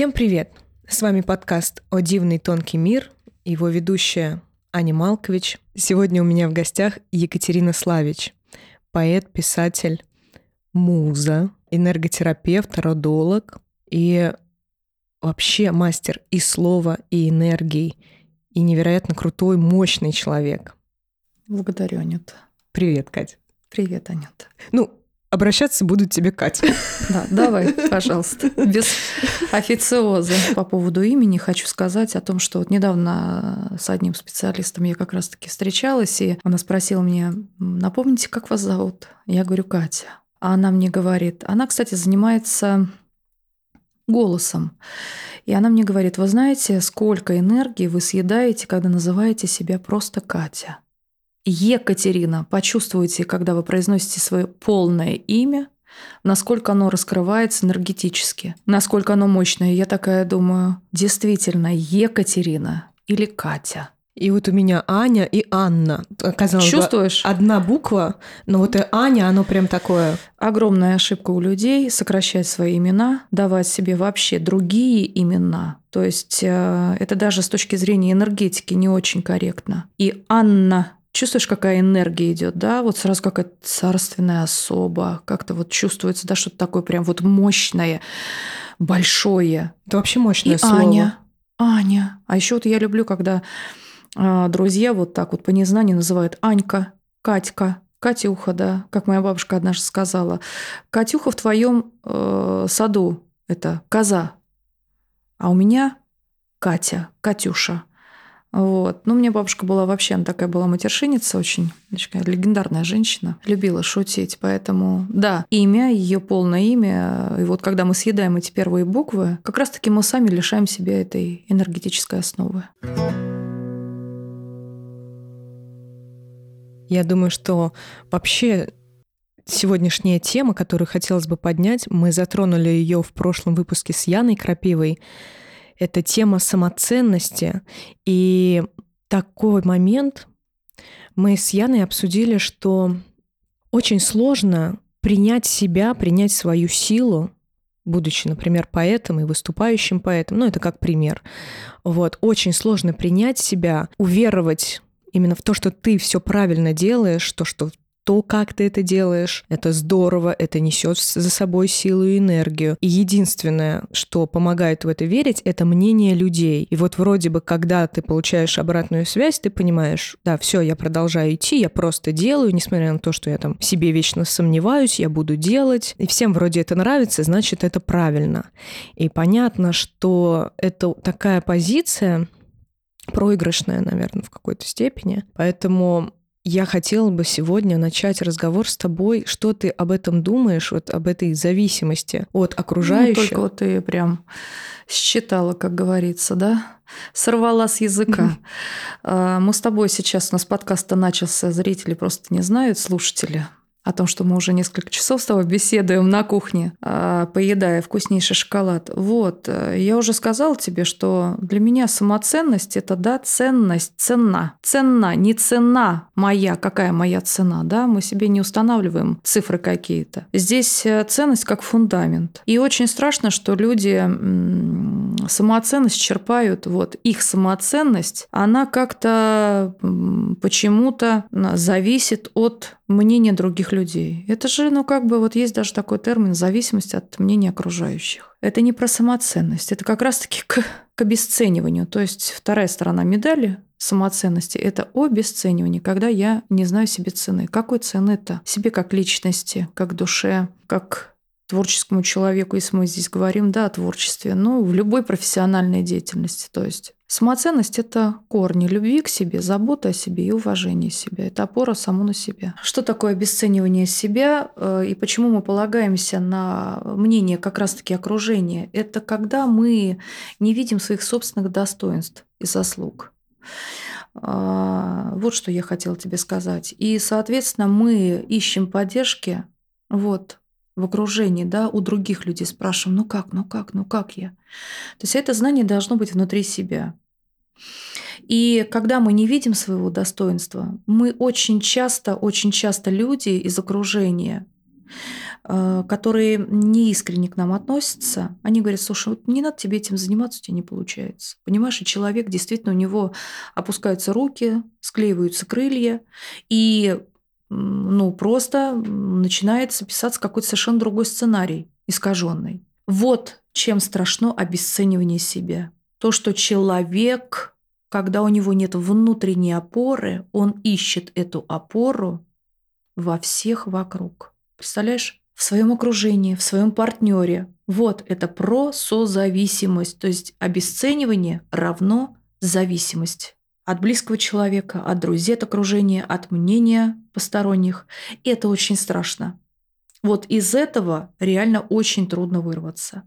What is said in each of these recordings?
Всем привет! С вами подкаст «О дивный тонкий мир», его ведущая Аня Малкович. Сегодня у меня в гостях Екатерина Славич, поэт, писатель, муза, энерготерапевт, родолог и вообще мастер и слова, и энергии, и невероятно крутой, мощный человек. Благодарю, Анюта. Привет, Катя. Привет, Анюта. Ну, обращаться будут тебе Катя. Да, давай, пожалуйста, без официоза. По поводу имени хочу сказать о том, что вот недавно с одним специалистом я как раз-таки встречалась, и она спросила меня, напомните, как вас зовут? Я говорю, Катя. А она мне говорит, она, кстати, занимается голосом. И она мне говорит, вы знаете, сколько энергии вы съедаете, когда называете себя просто Катя? Екатерина, почувствуйте, когда вы произносите свое полное имя, насколько оно раскрывается энергетически, насколько оно мощное. Я такая думаю, действительно, Екатерина или Катя – и вот у меня Аня и Анна. Казалось Чувствуешь? Бы, одна буква, но вот и Аня, оно прям такое. Огромная ошибка у людей сокращать свои имена, давать себе вообще другие имена. То есть э, это даже с точки зрения энергетики не очень корректно. И Анна Чувствуешь, какая энергия идет, да? Вот сразу какая-то царственная особа, как-то вот чувствуется, да, что-то такое прям вот мощное, большое. Это вообще мощное и слово. Аня, Аня. А еще вот я люблю, когда а, друзья вот так вот по незнанию называют Анька, Катька, Катюха, да, как моя бабушка однажды сказала. Катюха в твоем э, саду это коза, а у меня Катя, Катюша. Вот. Ну, мне бабушка была вообще, она такая была матершинница очень, такая легендарная женщина, любила шутить, поэтому, да, имя, ее полное имя, и вот когда мы съедаем эти первые буквы, как раз-таки мы сами лишаем себя этой энергетической основы. Я думаю, что вообще сегодняшняя тема, которую хотелось бы поднять, мы затронули ее в прошлом выпуске с Яной Крапивой. Это тема самоценности. И такой момент мы с Яной обсудили, что очень сложно принять себя, принять свою силу, будучи, например, поэтом и выступающим поэтом, ну это как пример. Вот, очень сложно принять себя, уверовать именно в то, что ты все правильно делаешь, то, что то, как ты это делаешь, это здорово, это несет за собой силу и энергию. И единственное, что помогает в это верить, это мнение людей. И вот вроде бы, когда ты получаешь обратную связь, ты понимаешь, да, все, я продолжаю идти, я просто делаю, несмотря на то, что я там в себе вечно сомневаюсь, я буду делать. И всем вроде это нравится, значит, это правильно. И понятно, что это такая позиция, проигрышная, наверное, в какой-то степени. Поэтому я хотела бы сегодня начать разговор с тобой. Что ты об этом думаешь, вот об этой зависимости от окружающих? Ну, только вот ты прям считала, как говорится, да? Сорвала с языка. Mm-hmm. Мы с тобой сейчас, у нас подкаст начался, зрители просто не знают, слушатели о том, что мы уже несколько часов с тобой беседуем на кухне, а, поедая вкуснейший шоколад. Вот, э, я уже сказала тебе, что для меня самоценность – это, да, ценность, цена. Цена, не цена моя, какая моя цена, да, мы себе не устанавливаем цифры какие-то. Здесь э, ценность как фундамент. И очень страшно, что люди самоценность черпают, вот их самоценность, она как-то почему-то зависит от мнения других людей. Это же, ну как бы вот есть даже такой термин зависимость от мнения окружающих. Это не про самоценность, это как раз-таки к, к обесцениванию. То есть вторая сторона медали самоценности – это обесценивание, когда я не знаю себе цены. Какой цены это? Себе как личности, как душе, как творческому человеку, если мы здесь говорим, да, о творчестве, ну, в любой профессиональной деятельности. То есть самоценность – это корни любви к себе, забота о себе и уважение себя. Это опора саму на себя. Что такое обесценивание себя э, и почему мы полагаемся на мнение как раз-таки окружения? Это когда мы не видим своих собственных достоинств и заслуг. А, вот что я хотела тебе сказать. И, соответственно, мы ищем поддержки вот в окружении, да, у других людей спрашиваем, ну как, ну как, ну как я? То есть это знание должно быть внутри себя. И когда мы не видим своего достоинства, мы очень часто, очень часто люди из окружения э, которые не искренне к нам относятся, они говорят, слушай, вот не надо тебе этим заниматься, у тебя не получается. Понимаешь, и человек действительно, у него опускаются руки, склеиваются крылья, и ну, просто начинается писаться какой-то совершенно другой сценарий, искаженный. Вот чем страшно обесценивание себя. То, что человек, когда у него нет внутренней опоры, он ищет эту опору во всех вокруг. Представляешь? В своем окружении, в своем партнере. Вот это про созависимость. То есть обесценивание равно зависимость от близкого человека, от друзей, от окружения, от мнения посторонних. И это очень страшно. Вот из этого реально очень трудно вырваться.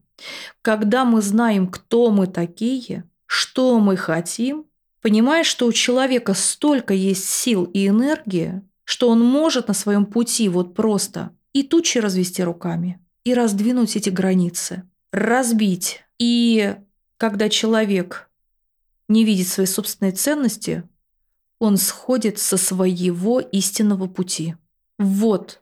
Когда мы знаем, кто мы такие, что мы хотим, понимаешь, что у человека столько есть сил и энергии, что он может на своем пути вот просто и тучи развести руками, и раздвинуть эти границы, разбить. И когда человек не видит своей собственной ценности, он сходит со своего истинного пути. Вот,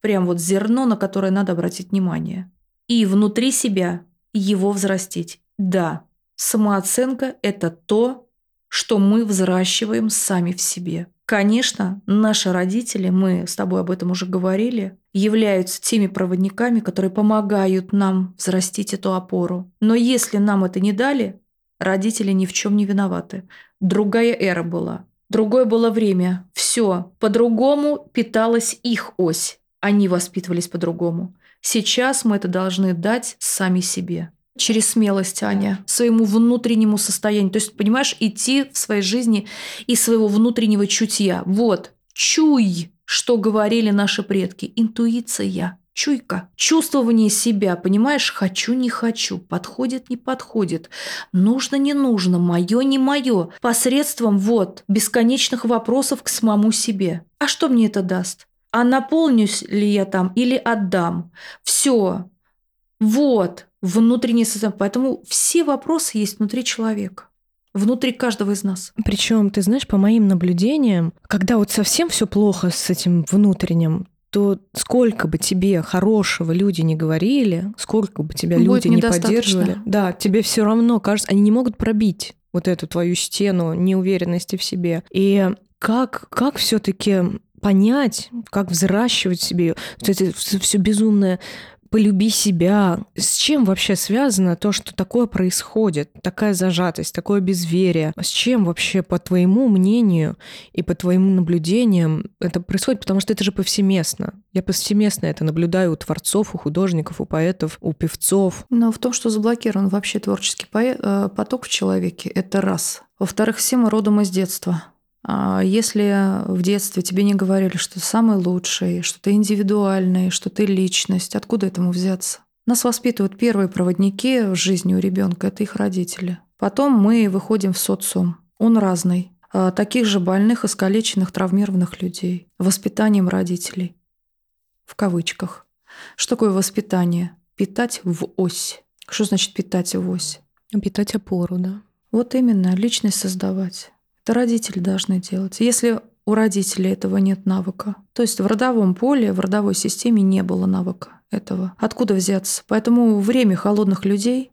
прям вот зерно, на которое надо обратить внимание. И внутри себя его взрастить. Да, самооценка – это то, что мы взращиваем сами в себе. Конечно, наши родители, мы с тобой об этом уже говорили, являются теми проводниками, которые помогают нам взрастить эту опору. Но если нам это не дали, родители ни в чем не виноваты. Другая эра была. Другое было время. Все. По-другому питалась их ось. Они воспитывались по-другому. Сейчас мы это должны дать сами себе через смелость, Аня, своему внутреннему состоянию. То есть, понимаешь, идти в своей жизни из своего внутреннего чутья. Вот, чуй, что говорили наши предки. Интуиция, чуйка, чувствование себя, понимаешь, хочу, не хочу, подходит, не подходит, нужно, не нужно, мое, не мое, посредством вот бесконечных вопросов к самому себе. А что мне это даст? А наполнюсь ли я там или отдам? Все. Вот, внутреннее сознание. Поэтому все вопросы есть внутри человека внутри каждого из нас. Причем, ты знаешь, по моим наблюдениям, когда вот совсем все плохо с этим внутренним, то сколько бы тебе хорошего люди не говорили, сколько бы тебя Будет люди не поддерживали, да, тебе все равно кажется, они не могут пробить вот эту твою стену неуверенности в себе. И как, как все-таки понять, как взращивать себе вот это все безумное полюби себя. С чем вообще связано то, что такое происходит? Такая зажатость, такое безверие. С чем вообще, по твоему мнению и по твоим наблюдениям, это происходит? Потому что это же повсеместно. Я повсеместно это наблюдаю у творцов, у художников, у поэтов, у певцов. Но в том, что заблокирован вообще творческий э, поток в человеке, это раз. Во-вторых, все мы родом из детства. А если в детстве тебе не говорили, что ты самый лучший, что ты индивидуальный, что ты личность, откуда этому взяться? Нас воспитывают первые проводники в жизни у ребенка, это их родители. Потом мы выходим в социум. Он разный. А таких же больных, искалеченных, травмированных людей. Воспитанием родителей. В кавычках. Что такое воспитание? Питать в ось. Что значит питать в ось? Питать опору, да. Вот именно, личность создавать. Это родители должны делать. Если у родителей этого нет навыка, то есть в родовом поле, в родовой системе не было навыка этого. Откуда взяться? Поэтому время холодных людей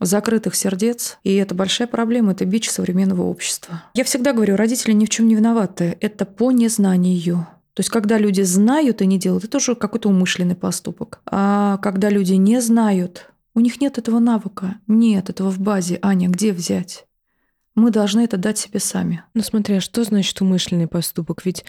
закрытых сердец. И это большая проблема, это бич современного общества. Я всегда говорю, родители ни в чем не виноваты. Это по незнанию. То есть, когда люди знают и не делают, это тоже какой-то умышленный поступок. А когда люди не знают, у них нет этого навыка, нет этого в базе. Аня, где взять? Мы должны это дать себе сами. Ну смотри, а что значит умышленный поступок? Ведь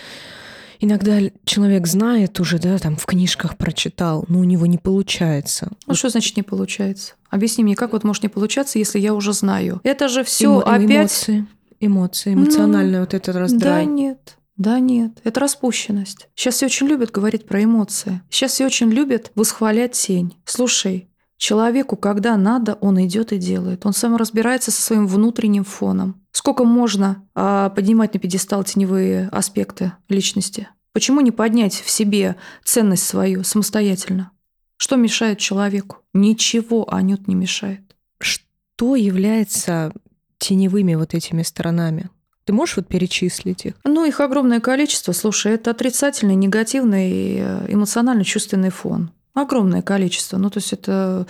иногда человек знает уже, да, там в книжках прочитал, но у него не получается. Ну вот. что значит не получается? Объясни мне, как вот может не получаться, если я уже знаю? Это же все Эмо- опять... Эмоции, эмоции, эмоциональное ну, вот это раздрай. Да нет. Да нет, это распущенность. Сейчас все очень любят говорить про эмоции. Сейчас все очень любят восхвалять тень. Слушай, Человеку, когда надо, он идет и делает. Он сам разбирается со своим внутренним фоном. Сколько можно а, поднимать на пьедестал теневые аспекты личности? Почему не поднять в себе ценность свою самостоятельно? Что мешает человеку? Ничего, Анют, не мешает. Что является теневыми вот этими сторонами? Ты можешь вот перечислить их? Ну, их огромное количество. Слушай, это отрицательный, негативный, э, эмоционально-чувственный фон. Огромное количество. Ну, то есть это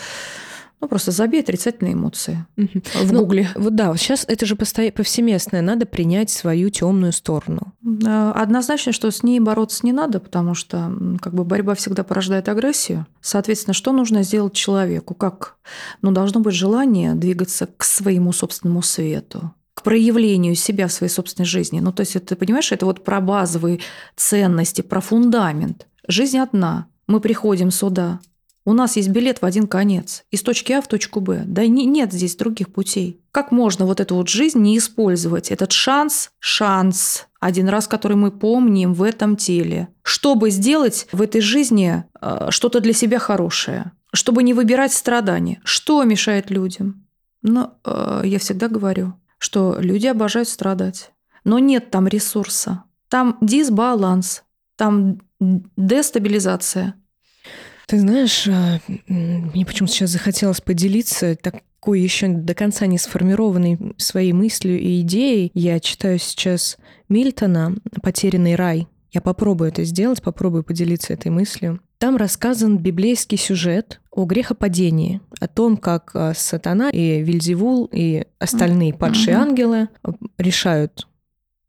ну, просто забей отрицательные эмоции угу. в ну, Гугле. Вот да, сейчас это же повсеместное. Надо принять свою темную сторону. Однозначно, что с ней бороться не надо, потому что как бы борьба всегда порождает агрессию. Соответственно, что нужно сделать человеку? Как? Ну, должно быть желание двигаться к своему собственному свету к проявлению себя в своей собственной жизни. Ну, то есть, ты понимаешь, это вот про базовые ценности, про фундамент. Жизнь одна. Мы приходим сюда, у нас есть билет в один конец, из точки А в точку Б. Да не, нет здесь других путей. Как можно вот эту вот жизнь не использовать? Этот шанс, шанс, один раз, который мы помним в этом теле, чтобы сделать в этой жизни э, что-то для себя хорошее, чтобы не выбирать страдания. Что мешает людям? Ну, э, я всегда говорю, что люди обожают страдать, но нет там ресурса. Там дисбаланс, там дестабилизация – ты знаешь, а, мне почему-то сейчас захотелось поделиться такой еще до конца не сформированной своей мыслью и идеей. Я читаю сейчас Мильтона «Потерянный рай». Я попробую это сделать, попробую поделиться этой мыслью. Там рассказан библейский сюжет о грехопадении, о том, как а, сатана и Вильзевул и остальные падшие ангелы решают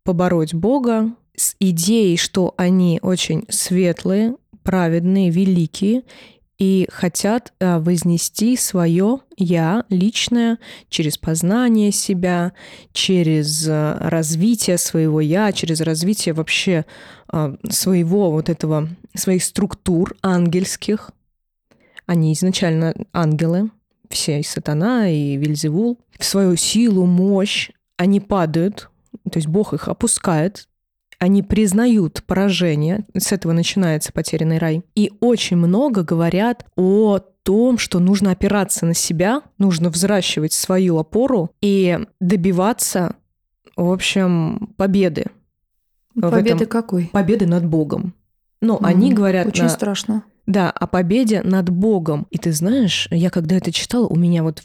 побороть Бога с идеей, что они очень светлые, праведные, великие и хотят э, вознести свое я личное через познание себя, через э, развитие своего я, через развитие вообще э, своего вот этого, своих структур ангельских. Они изначально ангелы, все и сатана, и Вильзевул. В свою силу, мощь они падают, то есть Бог их опускает, они признают поражение, с этого начинается потерянный рай, и очень много говорят о том, что нужно опираться на себя, нужно взращивать свою опору и добиваться, в общем, победы. Победы какой? Победы над Богом. Но mm, они говорят... Очень на... страшно. Да, о победе над Богом. И ты знаешь, я когда это читала, у меня вот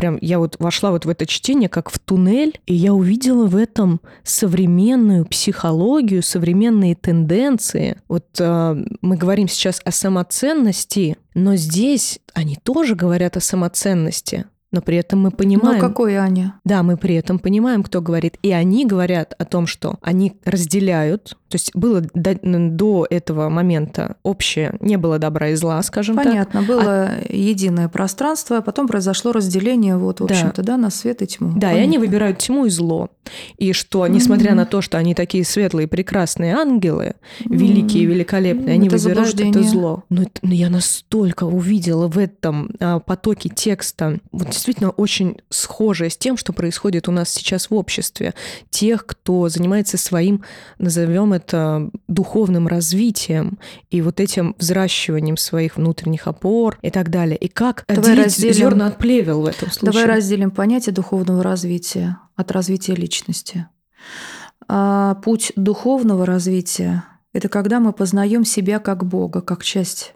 прям я вот вошла вот в это чтение как в туннель, и я увидела в этом современную психологию, современные тенденции. Вот э, мы говорим сейчас о самоценности, но здесь они тоже говорят о самоценности но при этом мы понимаем... Ну какой Аня? Да, мы при этом понимаем, кто говорит. И они говорят о том, что они разделяют, то есть было до, до этого момента общее, не было добра и зла, скажем Понятно, так. Понятно, было а... единое пространство, а потом произошло разделение, вот, в общем-то, да, на свет и тьму. Да, Понятно. и они выбирают тьму и зло. И что, несмотря mm-hmm. на то, что они такие светлые, прекрасные ангелы, mm-hmm. великие, великолепные, они это выбирают это зло. Но, но я настолько увидела в этом а, потоке текста вот действительно очень схожее с тем, что происходит у нас сейчас в обществе. Тех, кто занимается своим, назовем это, духовным развитием и вот этим взращиванием своих внутренних опор и так далее. И как Давай разделим... зерна от плевел в этом случае. Давай разделим понятие духовного развития от развития личности. А путь духовного развития – это когда мы познаем себя как Бога, как часть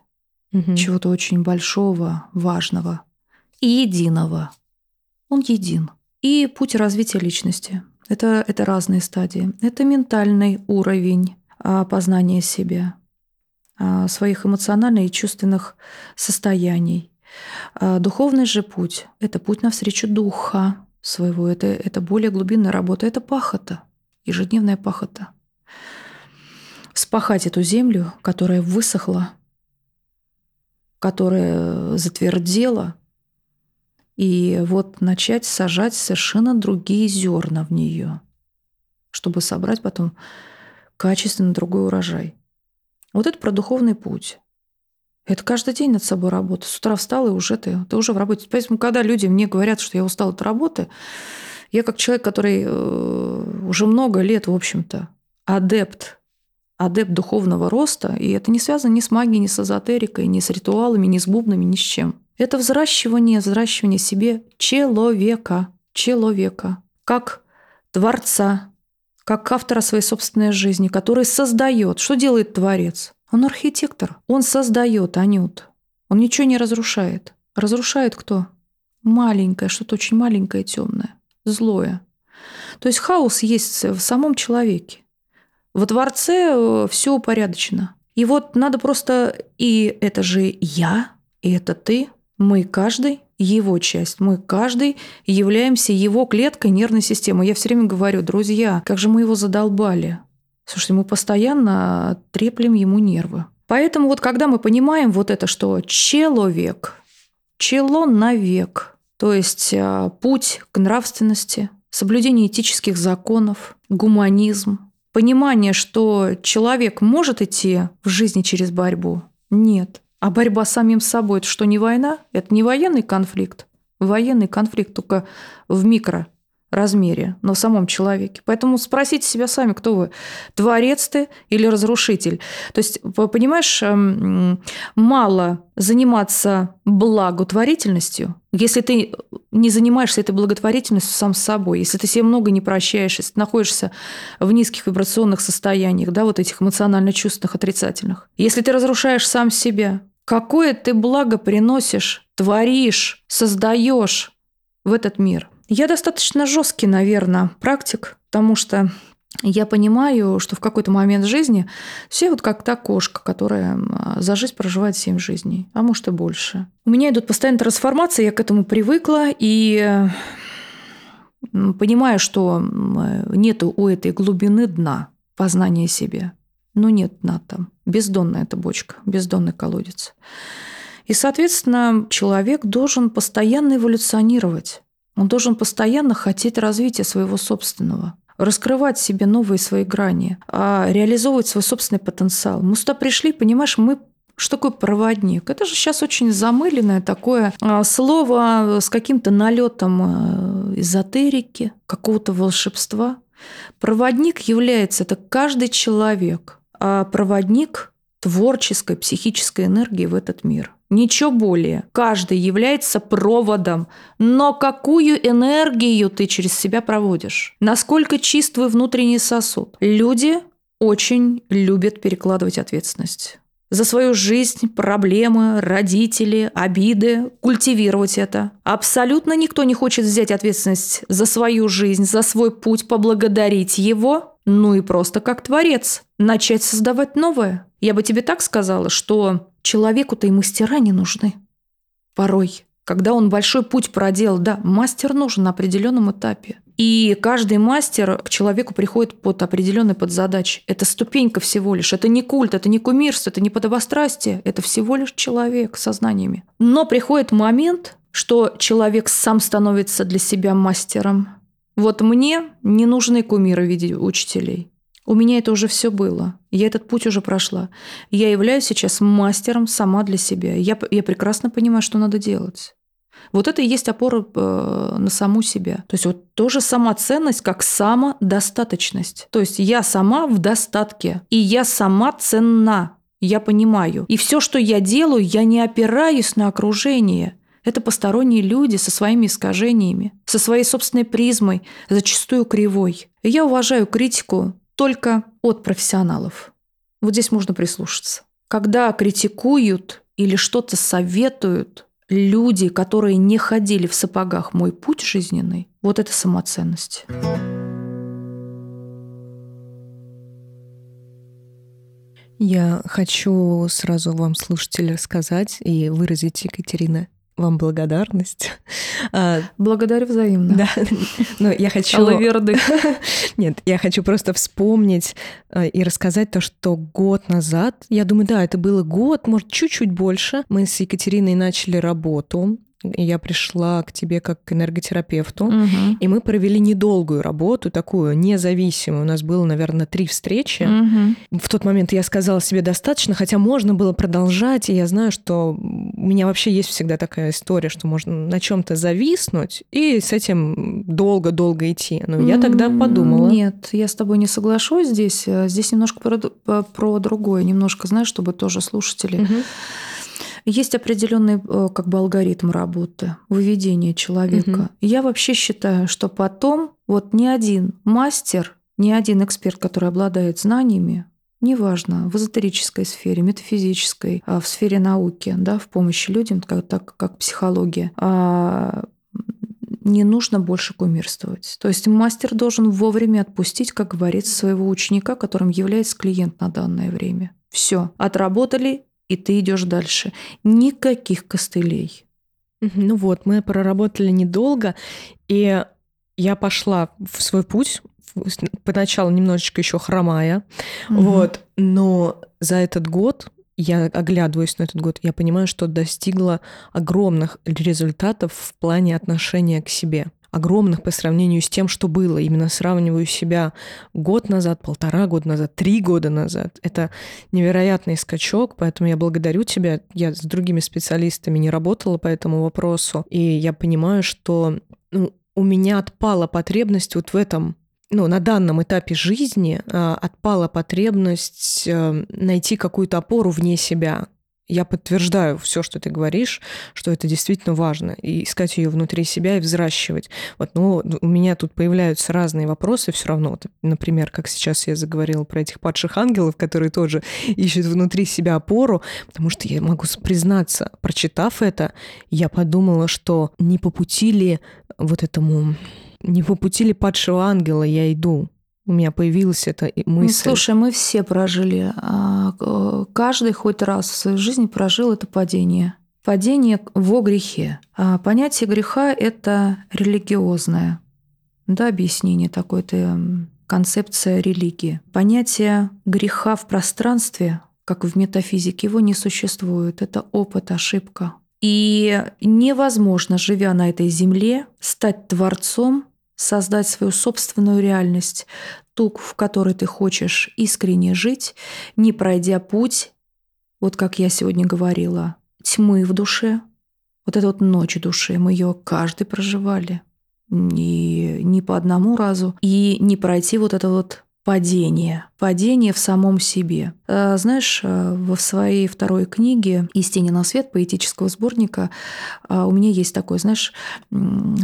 угу. чего-то очень большого, важного – и единого. Он един. И путь развития личности. Это, это разные стадии. Это ментальный уровень а, познания себя, а, своих эмоциональных и чувственных состояний. А, духовный же путь – это путь навстречу духа своего. Это, это более глубинная работа. Это пахота, ежедневная пахота. Спахать эту землю, которая высохла, которая затвердела – и вот начать сажать совершенно другие зерна в нее, чтобы собрать потом качественно другой урожай. Вот это про духовный путь. Это каждый день над собой работа. С утра встал, и уже ты, ты уже в работе. Поэтому, когда люди мне говорят, что я устал от работы, я как человек, который э, уже много лет, в общем-то, адепт, адепт духовного роста, и это не связано ни с магией, ни с эзотерикой, ни с ритуалами, ни с бубнами, ни с чем. Это взращивание, взращивание себе человека, человека, как творца, как автора своей собственной жизни, который создает. Что делает творец? Он архитектор. Он создает, Анют. Он ничего не разрушает. Разрушает кто? Маленькое, что-то очень маленькое, темное, злое. То есть хаос есть в самом человеке. Во Творце все упорядочено. И вот надо просто, и это же я, и это ты, мы каждый его часть. Мы каждый являемся его клеткой нервной системы. Я все время говорю, друзья, как же мы его задолбали. Слушайте, мы постоянно треплем ему нервы. Поэтому вот когда мы понимаем вот это, что человек, чело навек, то есть а, путь к нравственности, соблюдение этических законов, гуманизм, понимание, что человек может идти в жизни через борьбу? Нет. А борьба с самим собой – это что, не война? Это не военный конфликт. Военный конфликт только в микро размере, но в самом человеке. Поэтому спросите себя сами, кто вы, творец ты или разрушитель. То есть, понимаешь, эм, мало заниматься благотворительностью, если ты не занимаешься этой благотворительностью сам с собой, если ты себе много не прощаешь, если ты находишься в низких вибрационных состояниях, да, вот этих эмоционально-чувственных, отрицательных, если ты разрушаешь сам себя, какое ты благо приносишь, творишь, создаешь в этот мир – я достаточно жесткий, наверное, практик, потому что я понимаю, что в какой-то момент жизни все вот как та кошка, которая за жизнь проживает семь жизней, а может и больше. У меня идут постоянные трансформации, я к этому привыкла, и понимаю, что нет у этой глубины дна познания себе. Ну нет дна там. Бездонная эта бочка, бездонный колодец. И, соответственно, человек должен постоянно эволюционировать. Он должен постоянно хотеть развития своего собственного, раскрывать себе новые свои грани, а реализовывать свой собственный потенциал. Мы сюда пришли, понимаешь, мы что такое проводник? Это же сейчас очень замыленное такое а, слово с каким-то налетом а, эзотерики, какого-то волшебства. Проводник является это каждый человек, проводник творческой, психической энергии в этот мир. Ничего более. Каждый является проводом. Но какую энергию ты через себя проводишь? Насколько чист твой внутренний сосуд? Люди очень любят перекладывать ответственность за свою жизнь, проблемы, родители, обиды, культивировать это. Абсолютно никто не хочет взять ответственность за свою жизнь, за свой путь, поблагодарить его, ну и просто как творец, начать создавать новое. Я бы тебе так сказала, что человеку-то и мастера не нужны. Порой, когда он большой путь проделал, да, мастер нужен на определенном этапе. И каждый мастер к человеку приходит под определенной подзадачей. Это ступенька всего лишь. Это не культ, это не кумирство, это не подобострастие. Это всего лишь человек со знаниями. Но приходит момент, что человек сам становится для себя мастером. Вот мне не нужны кумиры в виде учителей. У меня это уже все было. Я этот путь уже прошла. Я являюсь сейчас мастером сама для себя. Я, я прекрасно понимаю, что надо делать. Вот это и есть опора э, на саму себя. То есть вот тоже самоценность как самодостаточность. То есть я сама в достатке, и я сама ценна. Я понимаю. И все, что я делаю, я не опираюсь на окружение. Это посторонние люди со своими искажениями, со своей собственной призмой, зачастую кривой. Я уважаю критику только от профессионалов. Вот здесь можно прислушаться. Когда критикуют или что-то советуют люди, которые не ходили в сапогах мой путь жизненный, вот это самоценность. Я хочу сразу вам, слушатели, рассказать и выразить, Екатерина, вам благодарность. А, Благодарю взаимно. Да, но я хочу... Нет, я хочу просто вспомнить а, и рассказать то, что год назад, я думаю, да, это было год, может, чуть-чуть больше, мы с Екатериной начали работу я пришла к тебе как к энерготерапевту, угу. и мы провели недолгую работу, такую независимую. У нас было, наверное, три встречи. Угу. В тот момент я сказала себе достаточно, хотя можно было продолжать, и я знаю, что у меня вообще есть всегда такая история, что можно на чем-то зависнуть и с этим долго-долго идти. Но я тогда подумала. Нет, я с тобой не соглашусь здесь. Здесь немножко про, про другое, немножко, знаешь, чтобы тоже слушатели. Угу есть определенный э, как бы алгоритм работы, выведения человека. Угу. Я вообще считаю, что потом вот ни один мастер, ни один эксперт, который обладает знаниями, неважно, в эзотерической сфере, метафизической, а в сфере науки, да, в помощи людям, как, так как психология, а, не нужно больше кумирствовать. То есть мастер должен вовремя отпустить, как говорится, своего ученика, которым является клиент на данное время. Все, отработали, и ты идешь дальше. Никаких костылей. Ну вот, мы проработали недолго, и я пошла в свой путь, поначалу немножечко еще хромая, угу. вот, но за этот год я оглядываюсь на этот год, я понимаю, что достигла огромных результатов в плане отношения к себе огромных по сравнению с тем, что было. Именно сравниваю себя год назад, полтора года назад, три года назад. Это невероятный скачок, поэтому я благодарю тебя. Я с другими специалистами не работала по этому вопросу, и я понимаю, что ну, у меня отпала потребность вот в этом ну, на данном этапе жизни э, отпала потребность э, найти какую-то опору вне себя. Я подтверждаю все, что ты говоришь, что это действительно важно, и искать ее внутри себя и взращивать. Вот, но у меня тут появляются разные вопросы все равно. Вот, например, как сейчас я заговорила про этих падших ангелов, которые тоже ищут внутри себя опору, потому что я могу признаться, прочитав это, я подумала, что не по пути ли вот этому не по пути ли падшего ангела я иду? У меня появилась эта ну, мысль. Ну, слушай, мы все прожили. А, каждый хоть раз в своей жизни прожил это падение. Падение во грехе. А понятие греха – это религиозное. Да, объяснение такое-то концепция религии. Понятие греха в пространстве, как в метафизике, его не существует. Это опыт, ошибка. И невозможно, живя на этой земле, стать творцом создать свою собственную реальность, ту, в которой ты хочешь искренне жить, не пройдя путь, вот как я сегодня говорила, тьмы в душе, вот эта вот ночь души, мы ее каждый проживали, и не по одному разу, и не пройти вот это вот падение, падение в самом себе. Э, знаешь, э, в своей второй книге «Истине на свет» поэтического сборника э, у меня есть такой, знаешь,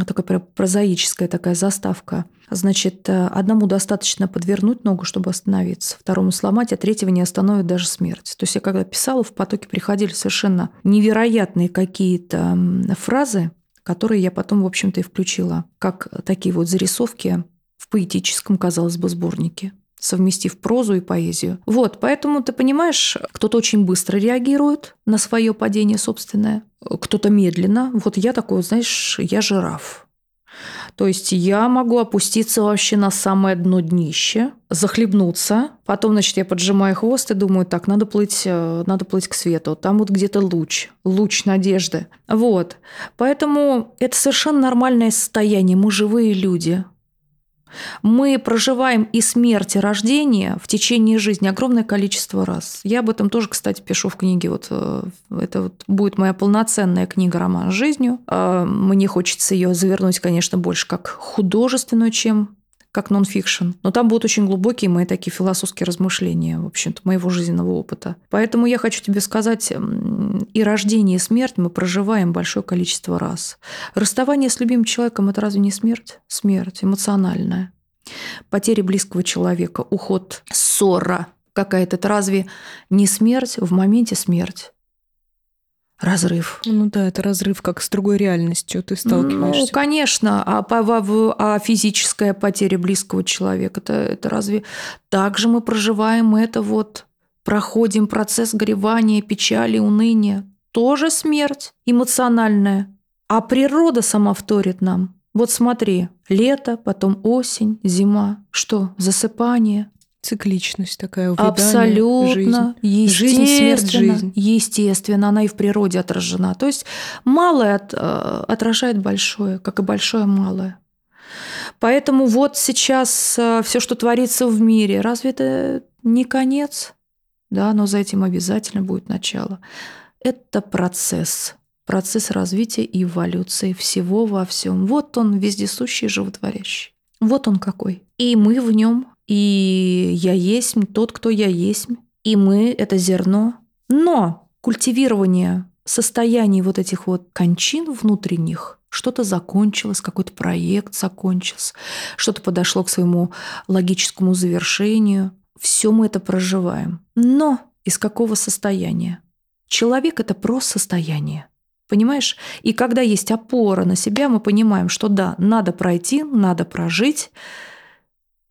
такая прозаическая такая заставка. Значит, одному достаточно подвернуть ногу, чтобы остановиться, второму сломать, а третьего не остановит даже смерть. То есть я когда писала, в потоке приходили совершенно невероятные какие-то фразы, которые я потом, в общем-то, и включила, как такие вот зарисовки поэтическом, казалось бы, сборнике совместив прозу и поэзию. Вот, поэтому ты понимаешь, кто-то очень быстро реагирует на свое падение собственное, кто-то медленно. Вот я такой, знаешь, я жираф. То есть я могу опуститься вообще на самое дно днище, захлебнуться, потом, значит, я поджимаю хвост и думаю, так, надо плыть, э, надо плыть к свету. Там вот где-то луч, луч надежды. Вот. Поэтому это совершенно нормальное состояние. Мы живые люди. Мы проживаем и смерть, и рождение в течение жизни огромное количество раз. Я об этом тоже, кстати, пишу в книге. Вот э, это вот будет моя полноценная книга роман с жизнью. А, мне хочется ее завернуть, конечно, больше как художественную, чем как нон-фикшн. Но там будут очень глубокие мои такие философские размышления, в общем-то, моего жизненного опыта. Поэтому я хочу тебе сказать, и рождение, и смерть мы проживаем большое количество раз. Расставание с любимым человеком – это разве не смерть? Смерть эмоциональная. Потеря близкого человека, уход, ссора какая-то – это разве не смерть в моменте смерть? Разрыв. Ну да, это разрыв как с другой реальностью ты сталкиваешься. Ну, конечно, а, а, а физическая потеря близкого человека, это, это разве так же мы проживаем это вот, проходим процесс горевания, печали, уныния? Тоже смерть эмоциональная. А природа сама вторит нам. Вот смотри, лето, потом осень, зима. Что? Засыпание, Цикличность такая, увядание, Абсолютно. Жизнь. Жизнь, смерть, жизнь. Естественно, она и в природе отражена. То есть малое от, э, отражает большое, как и большое малое. Поэтому вот сейчас э, все, что творится в мире, разве это не конец? Да, но за этим обязательно будет начало. Это процесс, процесс развития и эволюции всего во всем. Вот он вездесущий, животворящий. Вот он какой. И мы в нем и я есть тот, кто я есть, и мы – это зерно. Но культивирование состояний вот этих вот кончин внутренних, что-то закончилось, какой-то проект закончился, что-то подошло к своему логическому завершению. Все мы это проживаем. Но из какого состояния? Человек – это просто состояние. Понимаешь? И когда есть опора на себя, мы понимаем, что да, надо пройти, надо прожить,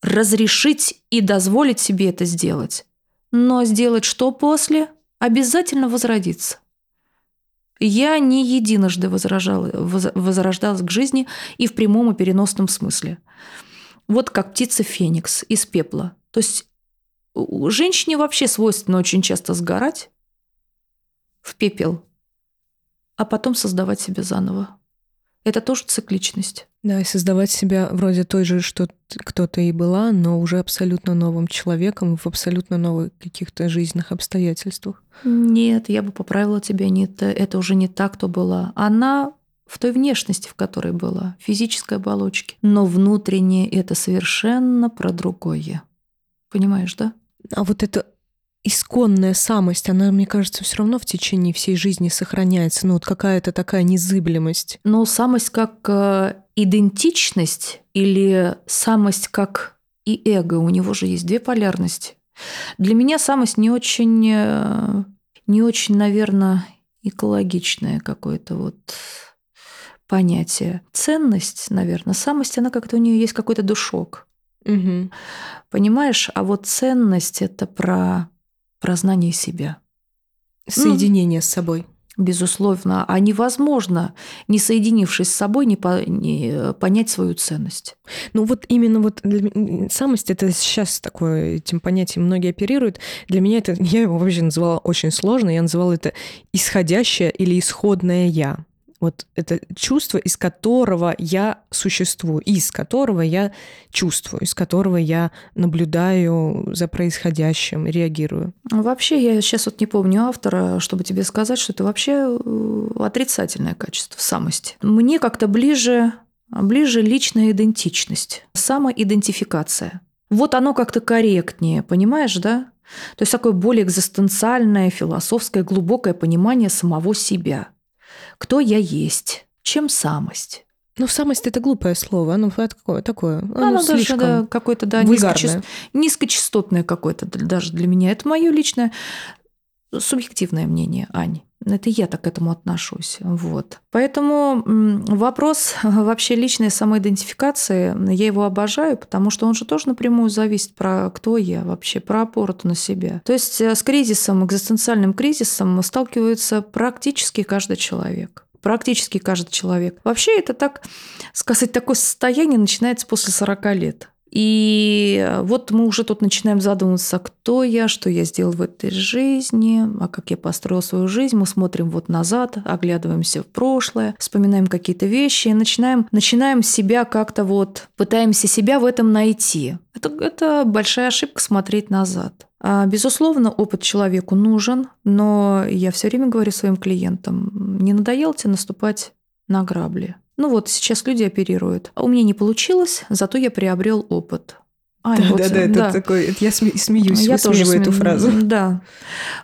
разрешить и дозволить себе это сделать. Но сделать что после? Обязательно возродиться. Я не единожды возражала, возрождалась к жизни и в прямом и переносном смысле. Вот как птица Феникс из пепла. То есть женщине вообще свойственно очень часто сгорать в пепел, а потом создавать себя заново. Это тоже цикличность. Да, и создавать себя вроде той же, что кто то и была, но уже абсолютно новым человеком в абсолютно новых каких-то жизненных обстоятельствах. Нет, я бы поправила тебя. Нет, это уже не та, кто была. Она в той внешности, в которой была, физической оболочке. Но внутреннее это совершенно про другое. Понимаешь, да? А вот это исконная самость, она, мне кажется, все равно в течение всей жизни сохраняется. Ну, вот какая-то такая незыблемость. Но самость как э, идентичность или самость как и эго, у него же есть две полярности. Для меня самость не очень, э, не очень, наверное, экологичное какое-то вот понятие. Ценность, наверное, самость, она как-то у нее есть какой-то душок. Угу. Понимаешь, а вот ценность это про про знание себя. Соединение ну, с собой. Безусловно. А невозможно, не соединившись с собой, не, по, не э, понять свою ценность. Ну вот именно вот самость, это сейчас такое, этим понятием многие оперируют. Для меня это, я его вообще называла очень сложно, я называла это исходящее или исходное «я». Вот это чувство, из которого я существую, из которого я чувствую, из которого я наблюдаю за происходящим, реагирую. Вообще, я сейчас вот не помню автора, чтобы тебе сказать, что это вообще э, отрицательное качество самости. Мне как-то ближе, ближе личная идентичность, самоидентификация. Вот оно как-то корректнее, понимаешь, да? То есть такое более экзистенциальное, философское, глубокое понимание самого себя – кто я есть, чем самость. Ну, самость это глупое слово, оно такое, такое оно, оно слишком даже да, какое-то да, низкочаст... низкочастотное какое-то даже для меня. Это мое личное субъективное мнение, Ань. Это я так к этому отношусь. Вот. Поэтому вопрос вообще личной самоидентификации, я его обожаю, потому что он же тоже напрямую зависит про кто я вообще, про опору на себя. То есть э, с кризисом, экзистенциальным кризисом сталкивается практически каждый человек практически каждый человек. Вообще это так сказать, такое состояние начинается после 40 лет. И вот мы уже тут начинаем задумываться, кто я, что я сделал в этой жизни, а как я построил свою жизнь. Мы смотрим вот назад, оглядываемся в прошлое, вспоминаем какие-то вещи и начинаем, начинаем себя как-то вот, пытаемся себя в этом найти. Это, это большая ошибка смотреть назад. А, безусловно, опыт человеку нужен, но я все время говорю своим клиентам, не надоело тебе наступать на грабли. Ну вот, сейчас люди оперируют. А у меня не получилось, зато я приобрел опыт. А, да, вот, да, да, это такой, это я смеюсь, я тоже сме... эту фразу. Да,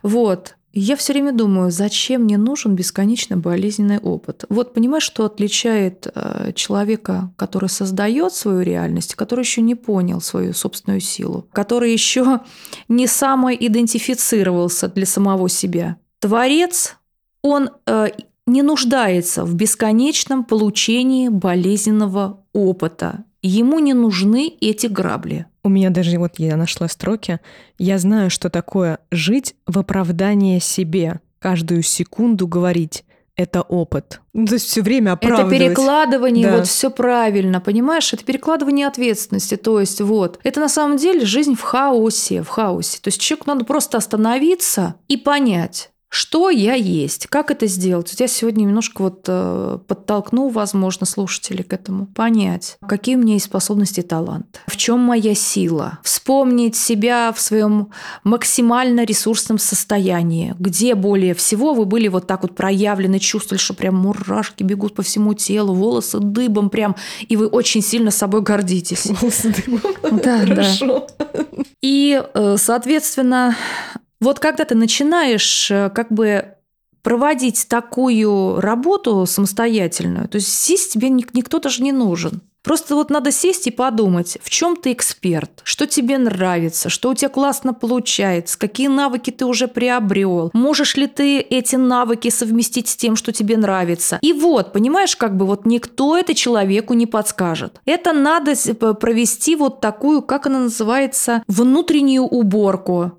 вот. Я все время думаю, зачем мне нужен бесконечно болезненный опыт? Вот понимаешь, что отличает э, человека, который создает свою реальность, который еще не понял свою собственную силу, который еще не самоидентифицировался для самого себя. Творец, он э, не нуждается в бесконечном получении болезненного опыта. Ему не нужны эти грабли. У меня даже вот я нашла строки. Я знаю, что такое жить в оправдание себе. Каждую секунду говорить это опыт. Ну, то есть все время оправдывать. Это перекладывание, да. вот все правильно, понимаешь? Это перекладывание ответственности. То есть вот, это на самом деле жизнь в хаосе, в хаосе. То есть человеку надо просто остановиться и понять, что я есть? Как это сделать? Вот я сегодня немножко вот э, подтолкну, возможно, слушателей к этому. Понять, какие у меня есть способности и таланты. В чем моя сила? Вспомнить себя в своем максимально ресурсном состоянии. Где более всего вы были вот так вот проявлены, чувствовали, что прям мурашки бегут по всему телу, волосы дыбом прям, и вы очень сильно собой гордитесь. Волосы дыбом? Да, да. И, э, соответственно, вот когда ты начинаешь э, как бы проводить такую работу самостоятельную, то есть здесь тебе никто даже не нужен. Просто вот надо сесть и подумать, в чем ты эксперт, что тебе нравится, что у тебя классно получается, какие навыки ты уже приобрел, можешь ли ты эти навыки совместить с тем, что тебе нравится. И вот, понимаешь, как бы вот никто это человеку не подскажет. Это надо провести вот такую, как она называется, внутреннюю уборку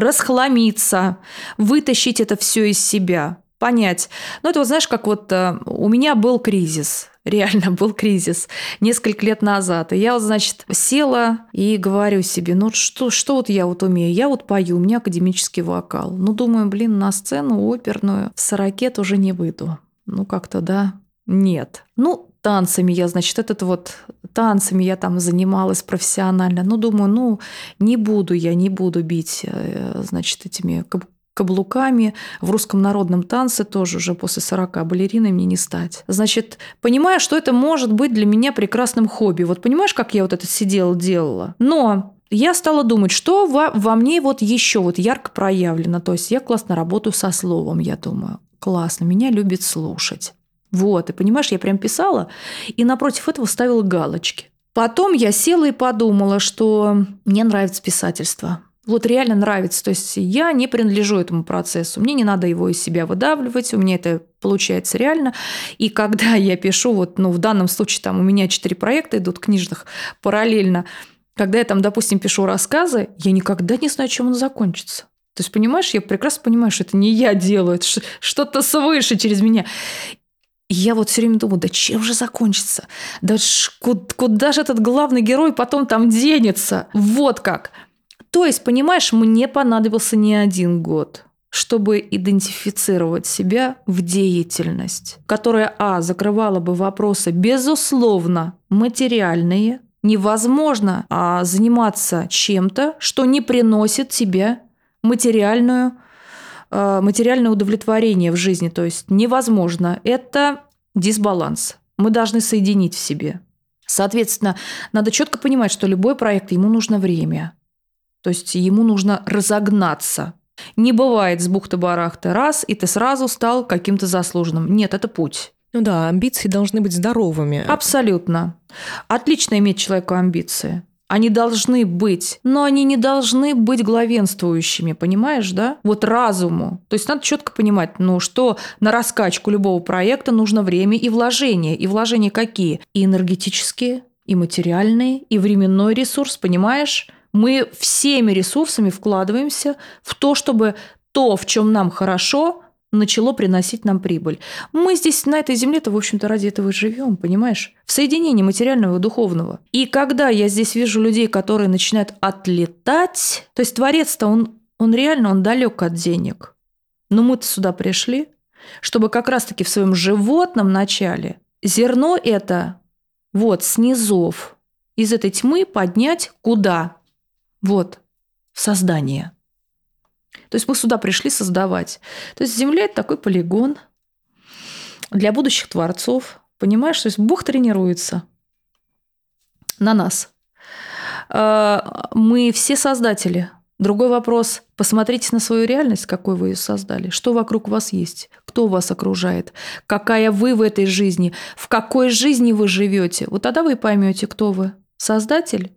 расхламиться, вытащить это все из себя, понять. Ну, это вот знаешь, как вот э, у меня был кризис реально был кризис несколько лет назад. И я вот, значит, села и говорю себе, ну что, что вот я вот умею? Я вот пою, у меня академический вокал. Ну, думаю, блин, на сцену оперную в сорокет уже не выйду. Ну, как-то, да, нет. Ну, танцами я, значит, этот вот танцами я там занималась профессионально. Ну, думаю, ну, не буду я, не буду бить, э, значит, этими каблуками. В русском народном танце тоже уже после 40 балериной мне не стать. Значит, понимаю, что это может быть для меня прекрасным хобби. Вот понимаешь, как я вот это сидела, делала? Но я стала думать, что во, во мне вот еще вот ярко проявлено. То есть я классно работаю со словом, я думаю. Классно, меня любит слушать. Вот, и понимаешь, я прям писала, и напротив этого ставила галочки. Потом я села и подумала, что мне нравится писательство вот реально нравится. То есть я не принадлежу этому процессу, мне не надо его из себя выдавливать, у меня это получается реально. И когда я пишу, вот, ну, в данном случае там у меня четыре проекта идут книжных параллельно, когда я там, допустим, пишу рассказы, я никогда не знаю, чем он закончится. То есть, понимаешь, я прекрасно понимаю, что это не я делаю, это что-то свыше через меня. Я вот все время думаю, да чем же закончится? Да куда, куда же этот главный герой потом там денется? Вот как. То есть, понимаешь, мне понадобился не один год чтобы идентифицировать себя в деятельность, которая, а, закрывала бы вопросы, безусловно, материальные, невозможно а, заниматься чем-то, что не приносит тебе материальную, материальное удовлетворение в жизни. То есть невозможно. Это дисбаланс. Мы должны соединить в себе. Соответственно, надо четко понимать, что любой проект, ему нужно время. То есть ему нужно разогнаться. Не бывает с бухты-барахты раз, и ты сразу стал каким-то заслуженным. Нет, это путь. Ну да, амбиции должны быть здоровыми. Абсолютно. Отлично иметь человеку амбиции. Они должны быть, но они не должны быть главенствующими, понимаешь, да? Вот разуму. То есть надо четко понимать, ну что на раскачку любого проекта нужно время и вложения. И вложения какие? И энергетические, и материальные, и временной ресурс, понимаешь? Мы всеми ресурсами вкладываемся в то, чтобы то, в чем нам хорошо, начало приносить нам прибыль. Мы здесь, на этой земле-то, в общем-то, ради этого и живем, понимаешь? В соединении материального и духовного. И когда я здесь вижу людей, которые начинают отлетать, то есть Творец-то, он, он реально, он далек от денег. Но мы-то сюда пришли, чтобы как раз-таки в своем животном начале зерно это вот снизов из этой тьмы поднять куда? Вот, создание. То есть мы сюда пришли создавать. То есть Земля – это такой полигон для будущих творцов. Понимаешь, то есть Бог тренируется на нас. А, мы все создатели. Другой вопрос. Посмотрите на свою реальность, какой вы ее создали. Что вокруг вас есть? Кто вас окружает? Какая вы в этой жизни? В какой жизни вы живете? Вот тогда вы поймете, кто вы. Создатель?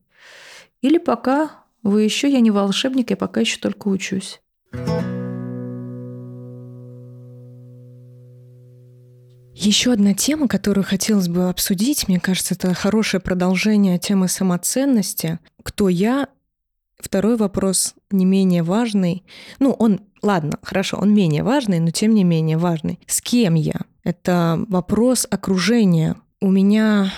Или пока вы еще, я не волшебник, я пока еще только учусь. Еще одна тема, которую хотелось бы обсудить, мне кажется, это хорошее продолжение темы самоценности. Кто я? Второй вопрос не менее важный. Ну, он, ладно, хорошо, он менее важный, но тем не менее важный. С кем я? Это вопрос окружения. У меня